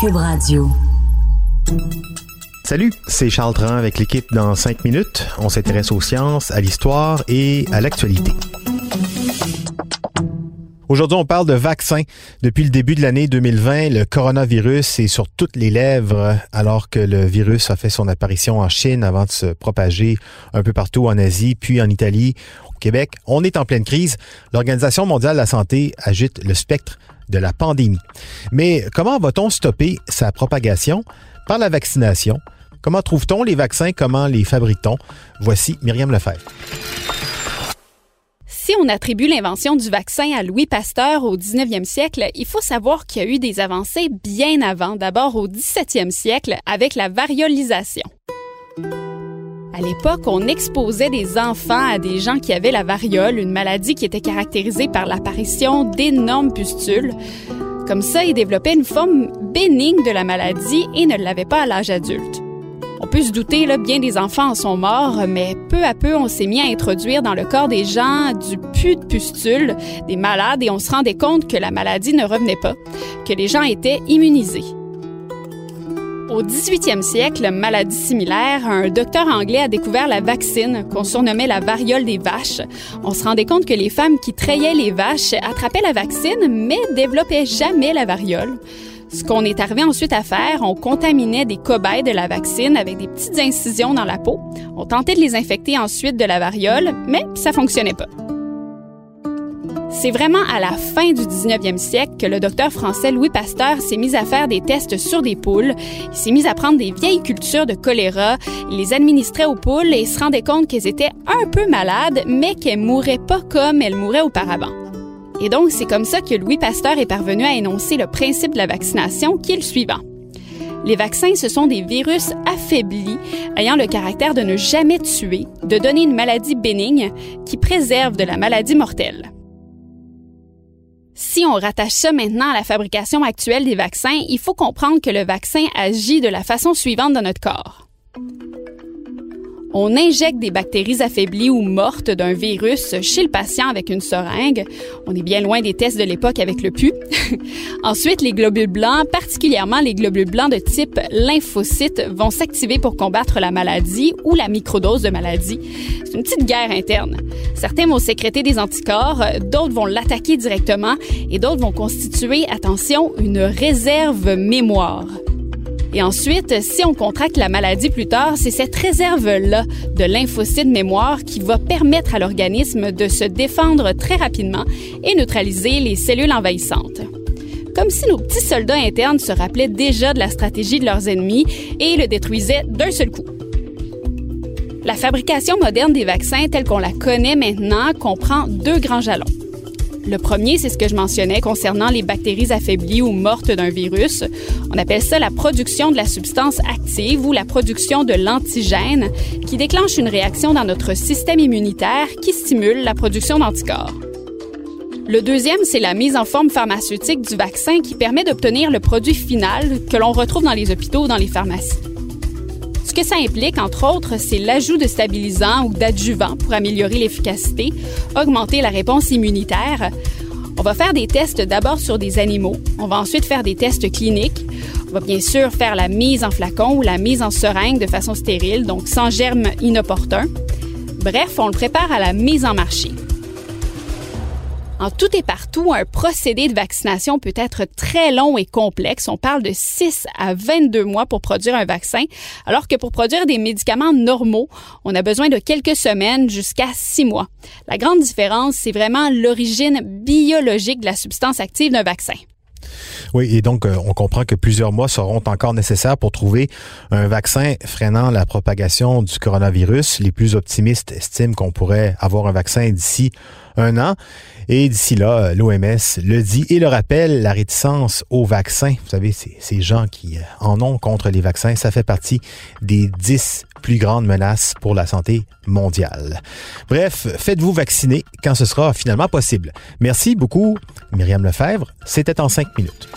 Cube Radio. Salut, c'est Charles Tran avec l'équipe dans 5 minutes. On s'intéresse aux sciences, à l'histoire et à l'actualité. Aujourd'hui, on parle de vaccins. Depuis le début de l'année 2020, le coronavirus est sur toutes les lèvres alors que le virus a fait son apparition en Chine avant de se propager un peu partout en Asie, puis en Italie, au Québec. On est en pleine crise. L'Organisation mondiale de la santé agite le spectre de la pandémie. Mais comment va-t-on stopper sa propagation? Par la vaccination? Comment trouve-t-on les vaccins? Comment les fabrique-t-on? Voici Myriam Lefebvre. Si on attribue l'invention du vaccin à Louis Pasteur au 19e siècle, il faut savoir qu'il y a eu des avancées bien avant, d'abord au 17e siècle avec la variolisation. À l'époque, on exposait des enfants à des gens qui avaient la variole, une maladie qui était caractérisée par l'apparition d'énormes pustules. Comme ça, ils développaient une forme bénigne de la maladie et ne l'avaient pas à l'âge adulte. On peut se douter, là, bien des enfants en sont morts, mais peu à peu, on s'est mis à introduire dans le corps des gens du pus de pustules, des malades, et on se rendait compte que la maladie ne revenait pas, que les gens étaient immunisés. Au 18e siècle, maladie similaire, un docteur anglais a découvert la vaccine qu'on surnommait la variole des vaches. On se rendait compte que les femmes qui trayaient les vaches attrapaient la vaccine mais développaient jamais la variole. Ce qu'on est arrivé ensuite à faire, on contaminait des cobayes de la vaccine avec des petites incisions dans la peau. On tentait de les infecter ensuite de la variole, mais ça fonctionnait pas. C'est vraiment à la fin du 19e siècle que le docteur français Louis Pasteur s'est mis à faire des tests sur des poules. Il s'est mis à prendre des vieilles cultures de choléra, il les administrait aux poules et se rendait compte qu'elles étaient un peu malades, mais qu'elles mouraient pas comme elles mouraient auparavant. Et donc, c'est comme ça que Louis Pasteur est parvenu à énoncer le principe de la vaccination qui est le suivant. Les vaccins, ce sont des virus affaiblis ayant le caractère de ne jamais tuer, de donner une maladie bénigne qui préserve de la maladie mortelle. Si on rattache ça maintenant à la fabrication actuelle des vaccins, il faut comprendre que le vaccin agit de la façon suivante dans notre corps. On injecte des bactéries affaiblies ou mortes d'un virus chez le patient avec une seringue. On est bien loin des tests de l'époque avec le pu. Ensuite, les globules blancs, particulièrement les globules blancs de type lymphocytes, vont s'activer pour combattre la maladie ou la microdose de maladie. C'est une petite guerre interne. Certains vont sécréter des anticorps, d'autres vont l'attaquer directement et d'autres vont constituer, attention, une réserve mémoire. Et ensuite, si on contracte la maladie plus tard, c'est cette réserve-là de lymphocytes mémoire qui va permettre à l'organisme de se défendre très rapidement et neutraliser les cellules envahissantes. Comme si nos petits soldats internes se rappelaient déjà de la stratégie de leurs ennemis et le détruisaient d'un seul coup. La fabrication moderne des vaccins telle qu'on la connaît maintenant comprend deux grands jalons. Le premier, c'est ce que je mentionnais concernant les bactéries affaiblies ou mortes d'un virus. On appelle ça la production de la substance active ou la production de l'antigène qui déclenche une réaction dans notre système immunitaire qui stimule la production d'anticorps. Le deuxième, c'est la mise en forme pharmaceutique du vaccin qui permet d'obtenir le produit final que l'on retrouve dans les hôpitaux ou dans les pharmacies. Que ça implique, entre autres, c'est l'ajout de stabilisants ou d'adjuvants pour améliorer l'efficacité, augmenter la réponse immunitaire. On va faire des tests d'abord sur des animaux. On va ensuite faire des tests cliniques. On va bien sûr faire la mise en flacon ou la mise en seringue de façon stérile, donc sans germes inopportuns. Bref, on le prépare à la mise en marché. En tout et partout, un procédé de vaccination peut être très long et complexe. On parle de 6 à 22 mois pour produire un vaccin, alors que pour produire des médicaments normaux, on a besoin de quelques semaines jusqu'à 6 mois. La grande différence, c'est vraiment l'origine biologique de la substance active d'un vaccin. Oui, et donc euh, on comprend que plusieurs mois seront encore nécessaires pour trouver un vaccin freinant la propagation du coronavirus. Les plus optimistes estiment qu'on pourrait avoir un vaccin d'ici un an. Et d'ici là, l'OMS le dit et le rappelle, la réticence au vaccin, vous savez, ces gens qui euh, en ont contre les vaccins, ça fait partie des dix plus grandes menaces pour la santé mondiale. Bref, faites-vous vacciner quand ce sera finalement possible. Merci beaucoup, Myriam Lefebvre. C'était en cinq minutes.